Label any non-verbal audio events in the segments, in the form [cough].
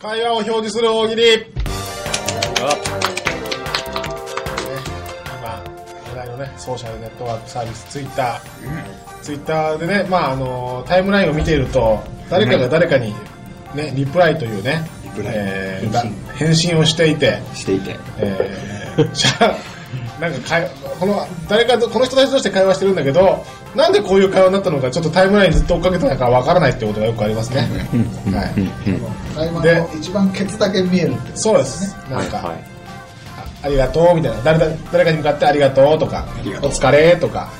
会話を表示する大喜利。ね今、話題のね、ソーシャルネットワークサービス、ツイッター。ツイッターでね、まああの、タイムラインを見ていると、誰かが誰かに、ね、リプライというね、返信。をしていて、していて。え [laughs] ゃあ、なんかかい、この、誰かと、この人たちとして会話してるんだけど、なんでこういう会話になったのか、ちょっとタイムラインずっと追っかけてないからわからないってことがよくありますね。はい。での一番ケツだけ見えるってそうです。なんか、はい。あありがとうみたいな。誰だ誰かに向かってありがとうとかお疲れとか、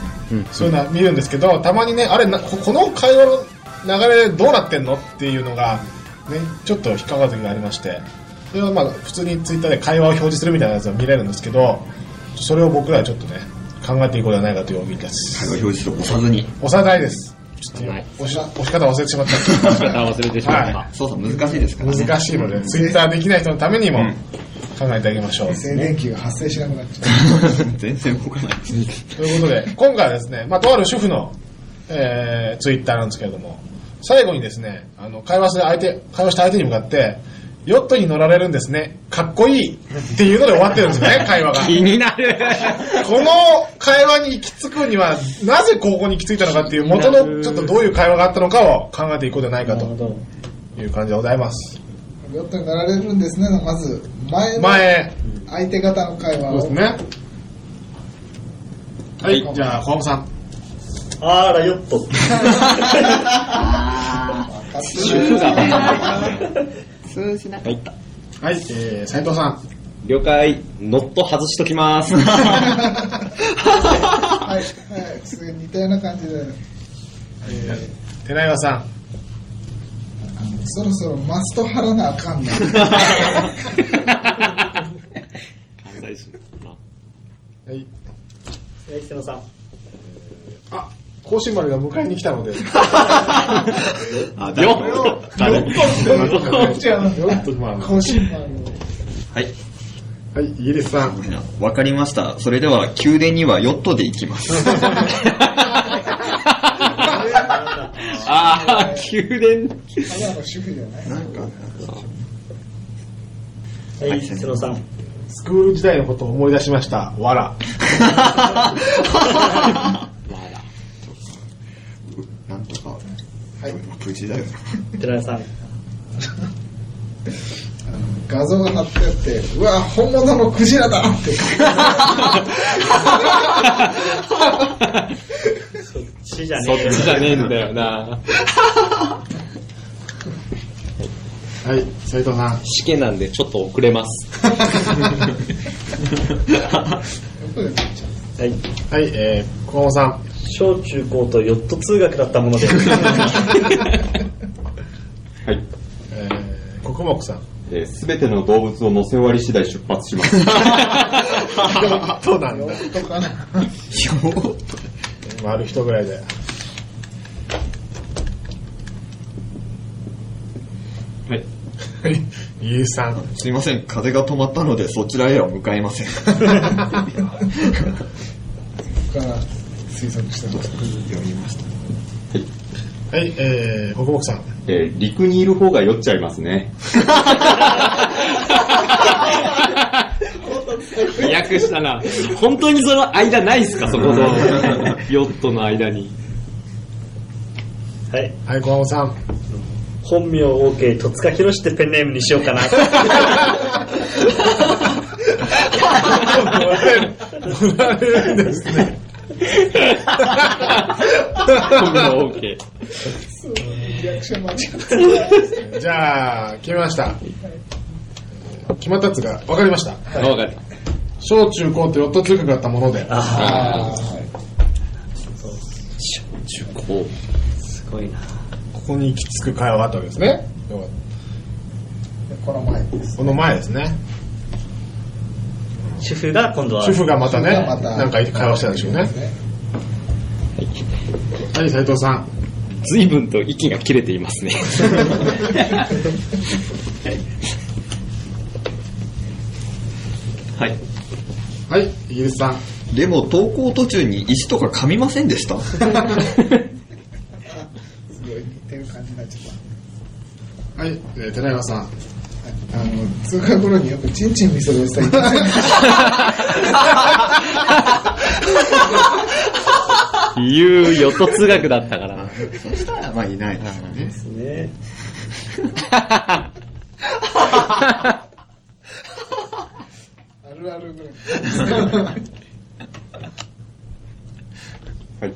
そういうのは見るんですけどたまにねあれなここの会話の流れどうなってんのっていうのが、ね、ちょっと引っかかる時がありまして。それはまあ普通にツイッターで会話を表示するみたいなやつは見れるんですけどそれを僕らはちょっとね考えていこうではないかという大喜利です。会話表示を押さずに。押さないです。ちょっとはい。押し押し方忘れてしまった仕方忘れてしまった。は操作難しいですからね。難しいのでツイッターできない人のためにもうん。考えてあげましょう、静電気が発生しなくなっちゃ [laughs] 全然動かないです。ということで、今回はですね、まあ、とある主婦の、えー、ツイッターなんですけれども、最後にですね、あの、会話する相手、会話した相手に向かって、ヨットに乗られるんですね。かっこいいっていうので終わってるんですね、[laughs] 会話が。気になる。この会話に行き着くには、なぜここに行き着いたのかっていう元のちょっとどういう会話があったのかを考えていこうではないかとど。いう感じでございます。うヨットになられるんですねまず前の前、相手方の会話をそうですね。はい、じゃあ、小浜さん。あら、ヨット。[laughs] 主婦が [laughs] 通じなかった。はい、えー、斉藤さん。了解。ノット外しときます。[laughs] はい。はい。すげえ似たような感じでえー、寺岩さん。そろそろマスト貼らなあかんなはい。え北野さん。あ、甲子丸が迎えに来たので。[laughs] あ、よだっヨットじゃなくてヨット丸はい。はい、イギリスさん。わかりました。それでは、宮殿にはヨットで行きます。[laughs] ああ、宮殿。ただの主婦じゃなんか、はい、北野さん。スクール時代のことを思い出しました。わら。[laughs] なんとか、はい無事だよな。寺田さん。画像が貼ってあってうわ本物のクジラだってそっちじゃそっねえちじゃねえんだよな。はい、斉藤さん。試験なんでちょっと遅れます。はい。はい、えー、小浜さん。小中高とヨット通学だったもので。はい。えー、国木さん。すべての動物を乗せ終わり次第出発します。[laughs] そうなんだ。とかな？丸人ぐらいで。はい。はい、イギリスさん。すいません、風が止まったのでそちらへは向かいません。[laughs] はい、えー、国木さん。えー陸にいる方が酔っちゃいますね。[laughs] 飛躍したな。本当にその間ないっすか、[laughs] そこと。ヨットの間に。はい。はい、小浜さん。本名 OK、戸塚博ってペンネームにしようかな。[laughs] もらえるんですね。本名 OK。リアクション間違ってじゃあ、決めました。決まったやつが分かりました。あわかった。小中高とヨット通学だったもので。あ中高。あ、すごいな。ここに行き着く会話があったわけですね。この前ですこの前ですね。主婦が今度は。主婦がまたね、なんか会話してたんでしょうね。はい、斉藤さん。随分と息が切れていますね。はい。はい、イギリスさん。でも投稿途中に石とか噛みませんでした？[laughs] すごい似てる感じになっちゃっはい、えー、寺山さん。あの、通過頃によくチンチン見せるおじさんいた言うよと通学だったから。そしたら、まあいないですよね。ね。あるあるぐらい。はい。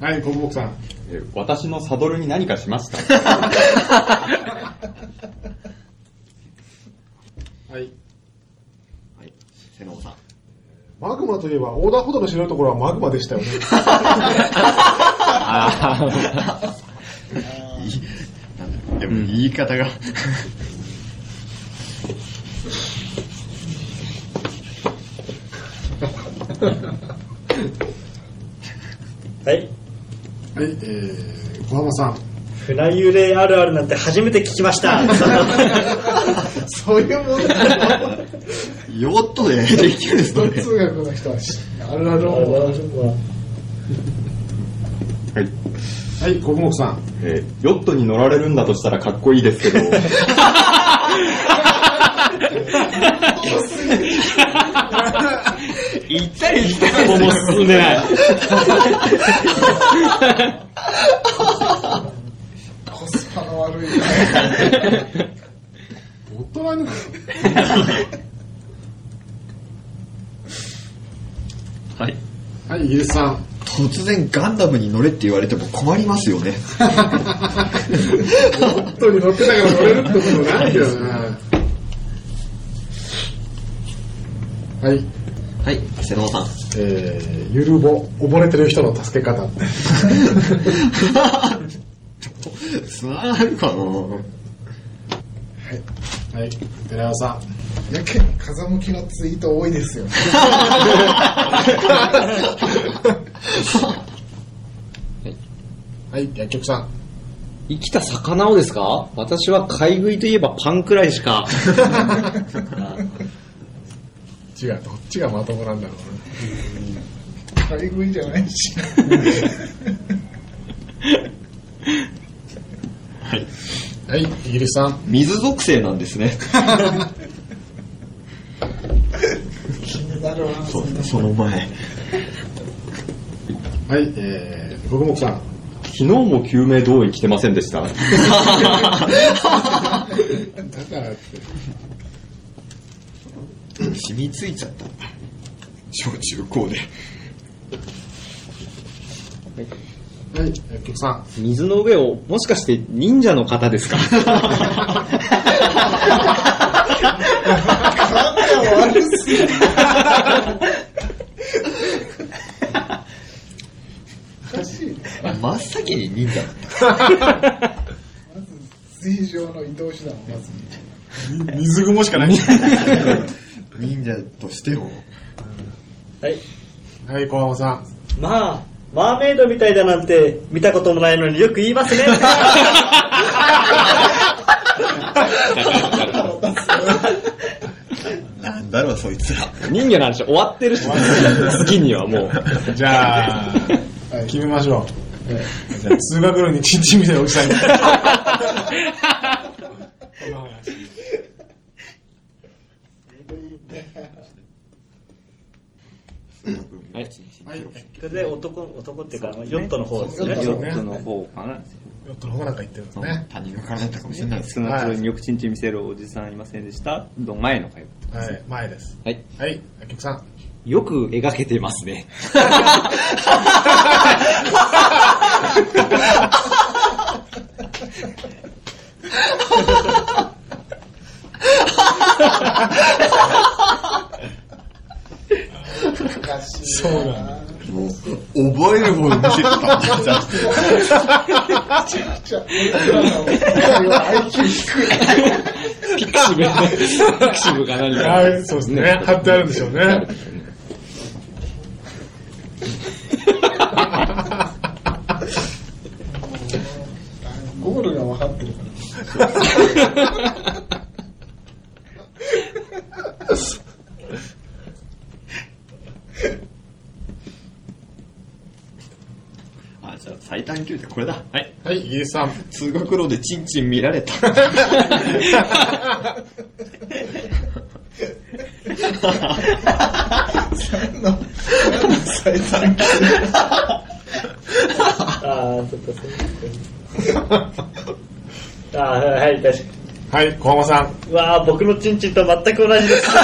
はい、国木さん。えー私のサドルに何かしました？はい。はい。瀬能さん。マグマといえば、横断歩道の白いところはマグマでしたよね。[laughs] あーいいなんだろうでも言い方が。はい。はい、えー、小浜さん。船揺れあるあるなんて初めて聞きました。そういうもんだよ。ヨットでできるんですかね。通学の人はしあるあるはい。はい、国木さん。えーヨットに乗られるんだとしたらかっこいいですけど、行ったり来たりももう進んでない。コスパの悪い。大人の。[laughs] はい。はい、イギリスさん。突然ガンダムに乗れって言われても困りますよね。本当に乗ってたから乗れるってことないけどな。はい、はい。瀬能さん。えー、ゆるぼ、溺れてる人の助け方。つながるかなはい、寺山さん。やけに風向きのツイート多いですよね。はい、薬局さん。生きた魚をですか？私は買い食いといえばパンくらいしか。違う、どっちがまともなんだろう買い食いじゃないし。はい、イギリスさん。水属性なんですね。気になるわ。そその前。はい、えー、国木さん。昨日も救命胴衣着てませんでした？だからって。染みついちゃった。小中高で。はい、薬局さん。水の上を、もしかして忍者の方ですか？悪すぎる。おかしいね。真っ先に。忍者。まず、水上の移動手段をまず。水雲しかない。忍者としても。はい。はい、小浜さん。まあ、マーメイドみたいだなんて見たこともないのによく言いますね。なんだろう、そいつら。人魚の話終わってるし、次にはもう。じゃあ、決めましょう。じゃあ、通学路にチンチンみたいなおじさんに。この話はい。はい、それで男、男っていうか、ヨットの方ですね。ヨットの方かな。ヨットの方がなんか言ってるんですね。他人の体だったかもしれないです少なくともによくチンチン見せるおじさんいませんでした。の前の回。はい、前です。はい。はい、薬局さん。よく描けてますね。[laughs] おかしい。そうなんだ。もう、覚えるほど見せてたんだ。[laughs] い。ピクシブ、ピクシブか何か。はい、そうですね。貼ってあるんでしょうね。ゴールが分かってるから。あ、じゃあ最短級ってこれだ。はい。はい、イギリスさん。通学路でチンチン見られた。再三ああ、そっか、そっか。ああ、はい、確かに。はい、小浜さん。うわあ、僕のチンチンと全く同じです。[laughs]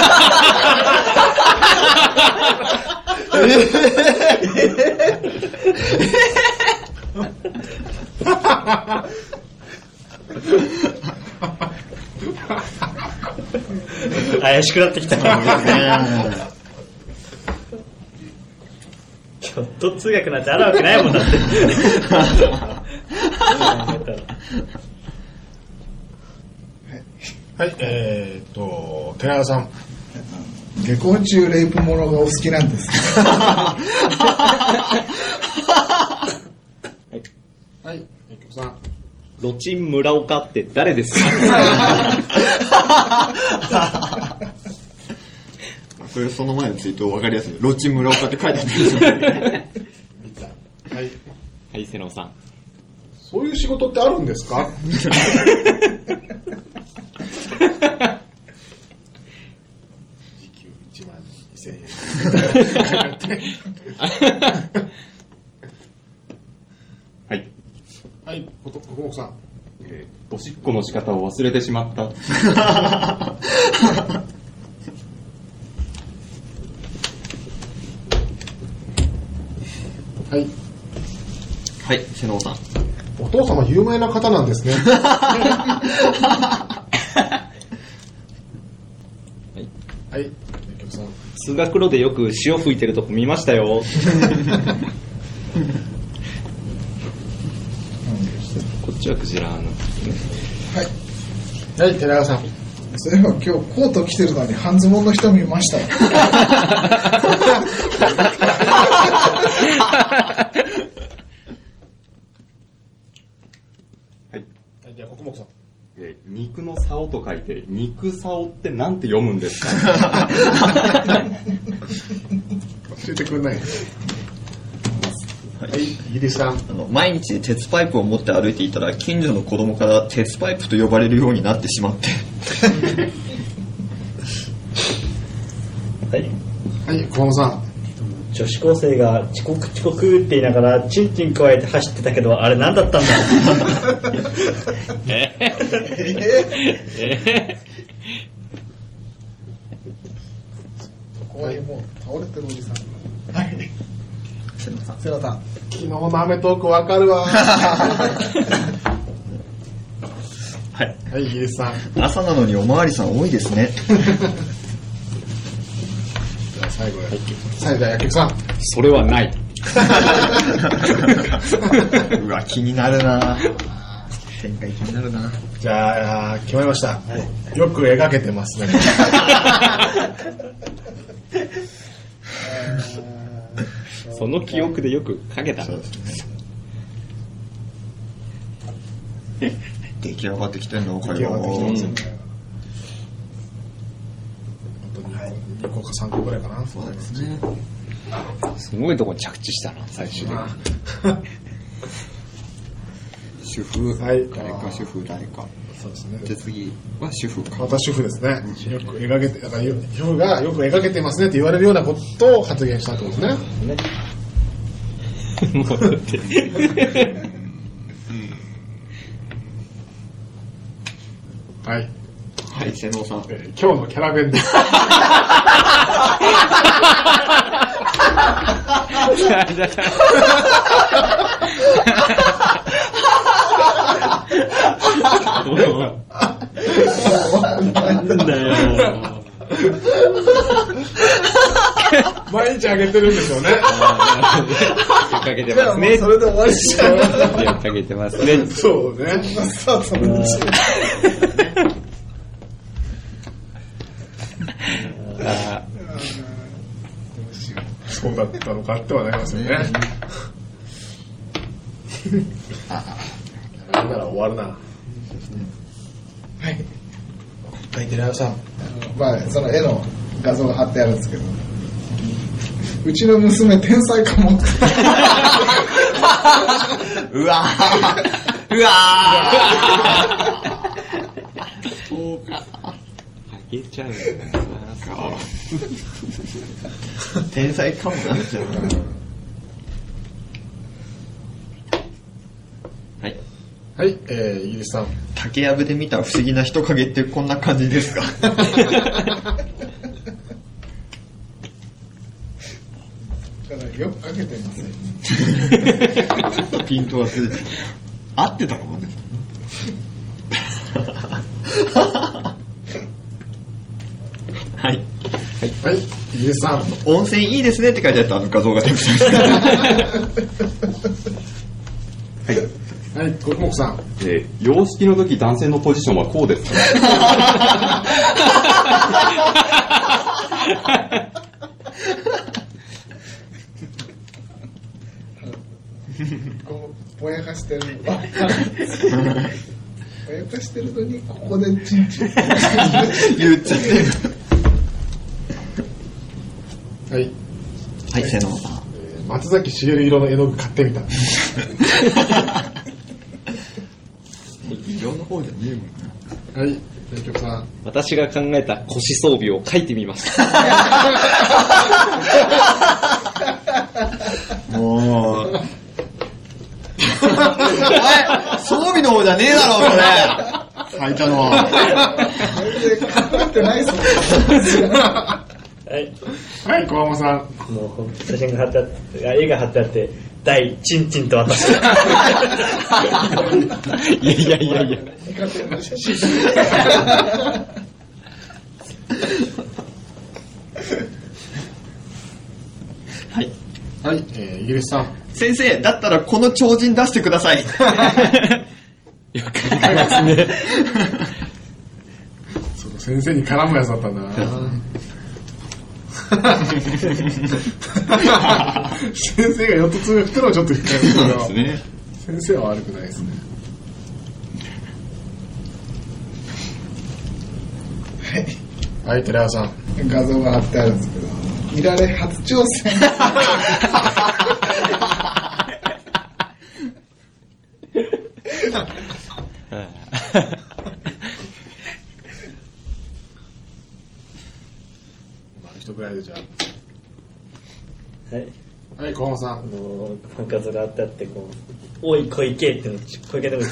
怪しくなってきたちょっと通訳なんてあるわけないもんだって。はい、えーっと、寺田さん。下校中レイプものがお好きなんです。[laughs] はい、結局さん。ロチン村岡って誰ですか？[laughs] これその前のツイート分かりやすい。ロッチ村岡って書いてあるんですよ。はい。はい、瀬野さん。そういう仕事ってあるんですか？[laughs] 時給1万2000円。はい。はい、こと、国木さん。えーおしっこの仕方を忘れてしまった。はい。はい、瀬能さん。お父様有名な方なんですね。はい。通学路でよく潮吹いてるとこ見ましたよ。[laughs] こっちはクジラなんですね。はい。はい、寺川さん。そういえば今日コート着てるのに半ズボンの人見ましたよ。はい、じゃあ国木さん。えー肉の竿と書いて、肉竿ってなんて読むんですか？[laughs] 教えてくれない。はい、イギリスさん。あの毎日鉄パイプを持って歩いていたら近所の子供から鉄パイプと呼ばれるようになってしまってはい。はい、小浜さん。女子高生が遅刻遅刻って言いながら、チンチン加えて走ってたけど、あれ何だったんだ？[laughs] ここにもう倒れてるおじさん。はい。瀬野さんセラさん。昨日のアメトークわかるわ。[laughs] はいはい、イギリスさん。朝なのにおまわりさん多いですねじゃあ最後、最後、じゃあ、薬局さん。それはない。[laughs] うわ気になるな展開気になるなじゃあ、決まりました。よく描けてますね。[laughs] その記憶でよくかけた。出来上がってきてんの？出来上がってきてますよね。本当に2個か3個ぐらいかな。そうですね。すごいとこに着地したな、最終的に。主婦はい。誰か主婦誰かそうですね。で次は主婦か私主婦ですね。よく描けて、だから主婦がよく描けてますねって言われるようなことを発言したってことですね。もうだって。はい。はい瀬能さんえー今日のキャラ弁です。なんだよ。毎日あげてるんでしょうね。[laughs] かけてますね。それで終わりじゃん。かけてますね。そうね。スタートのうちあそうだったのかってはなりますよね。あなら終わるな。はい。はい、寺田さん。まあ、その絵の画像が貼ってあるんですけど、うちの娘天才かもって。うわーうわーそうか言えちゃうよな。天才かもなっちゃう。はい。はい、えー、イギリスさん。竹やぶで見た不思議な人影ってこんな感じですか [laughs] だからよくかけてます [laughs] よ。ピントはずれてる合ってたかもね。はい。はい、イギリスさん。温泉いいですねって書いてあったあの画像が出てきた。はい、国木さん。えー洋式の時男性のポジションはこうですかこうぼやかしてる。[laughs] ぼやかしてるのに、ここでチンチン。言っちゃってる。はい、はい、さん。えー松崎しげる色の絵の具買ってみた。色の方じゃねえもんな。はい、名曲さん。私が考えた腰装備を書いてみました。[laughs] もう。おい装備の方じゃねえだろ、それ。書いたのは。全然かかってないそうはい。はい、小浜さん。もう写真が貼ってあって、あ絵が貼ってあって、大チンチンと私。いやいやいやいや。はい。はい、えー、イギリスさん。先生、だったらこの超人出してください。[laughs] よく書きますね。[laughs] そう先生に絡むやつだったんだな先生が4つ通学ってのはちょっと引っかかるけど、ね。先生は悪くないですね。はい、寺山さん。画像が貼ってあるんですけど、いられ初挑戦。[laughs] まあ、一ぐらいでじゃはい。あ。はい、小浜さん。もう、画像があってあって、こう、おい小池っての、小池でもっ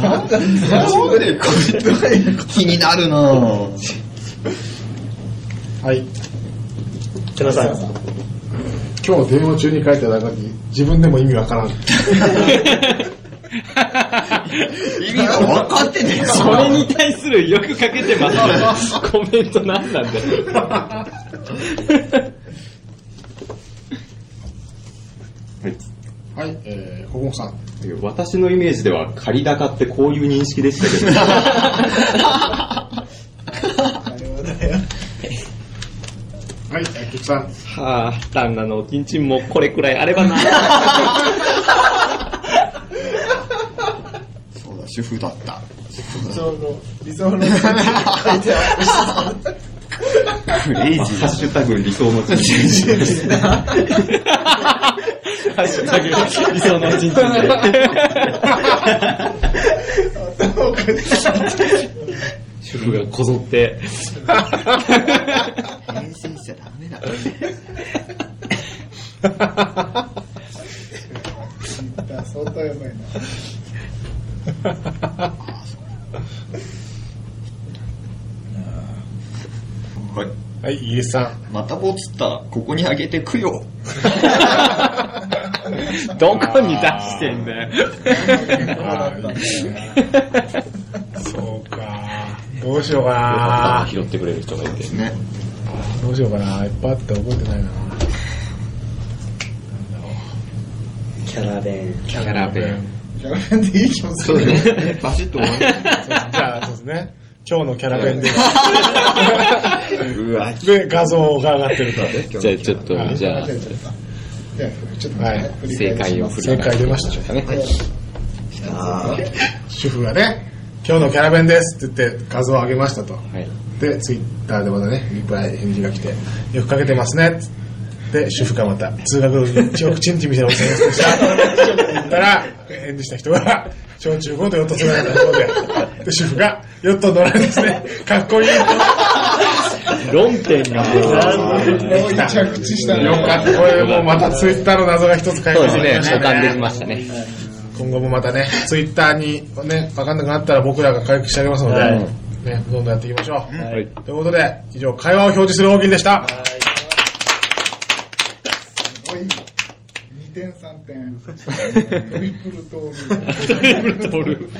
なんでこれ気になるなぁ。はい。と、瀬野さん。今日電話中に書いた中に自分でも意味わからん。[laughs] [laughs] 意味が分かってねえそれに対するよく書けてますね。[laughs] コメント何なんだよ。はい、えー、小浜さん。私のイメージでは仮高ってこういう認識でしたけど、はい、えー、菊さん。はあ、旦那のおちんちんもこれくらいあればな。[laughs] そうだ、主婦だった。理想の、理想の書いてあクレイジーハッシュタグ理想の人生。ハッシュタグ理想のおちんちんで。主婦がこぞって。編集しちゃダメだ。る。相当やばいな。はい。はい、イギリスさん。またボツったら、ここにあげてくよ。[laughs] どこに出してんだよ。そうか。どうしようか拾ってくれる人がいて。ね。な。どうしようかな。いっぱいあって覚えてないな。キャラ弁。キャラ弁。キャラ弁でいい気もする。ね。バシッと終わ [laughs] じゃあ、そうですね。今日のキャラ弁で。る。うわ、で、画像が上がってると。じゃあちょっと、じゃあ、じゃあ、ちょっとはい正解を振り正解出ましたね。主婦がね、今日のキャラ弁ですって言って画像を上げましたと。はい。で、ツイッターでまたね、リプライ、返事が来て、よくかけてますね。で、主婦がまた、通学路に一億チンチン見せるおじさんですでした。[laughs] たら、返事した人が、小中高でヨットつながったところで、で主婦がヨットに乗られてですね、かっこいい。論点が。もう着地したと。よかった。これもうまたツイッターの謎が一つ解決できました保管できましたね。今後もまたね、ツイッターにね、わかんなくなったら僕らが回復してあげますので、はいね、どんどんやっていきましょう。はい。ということで、以上、会話を表示する大喜利でした。おい2点3点トリプルトールトリプルトール。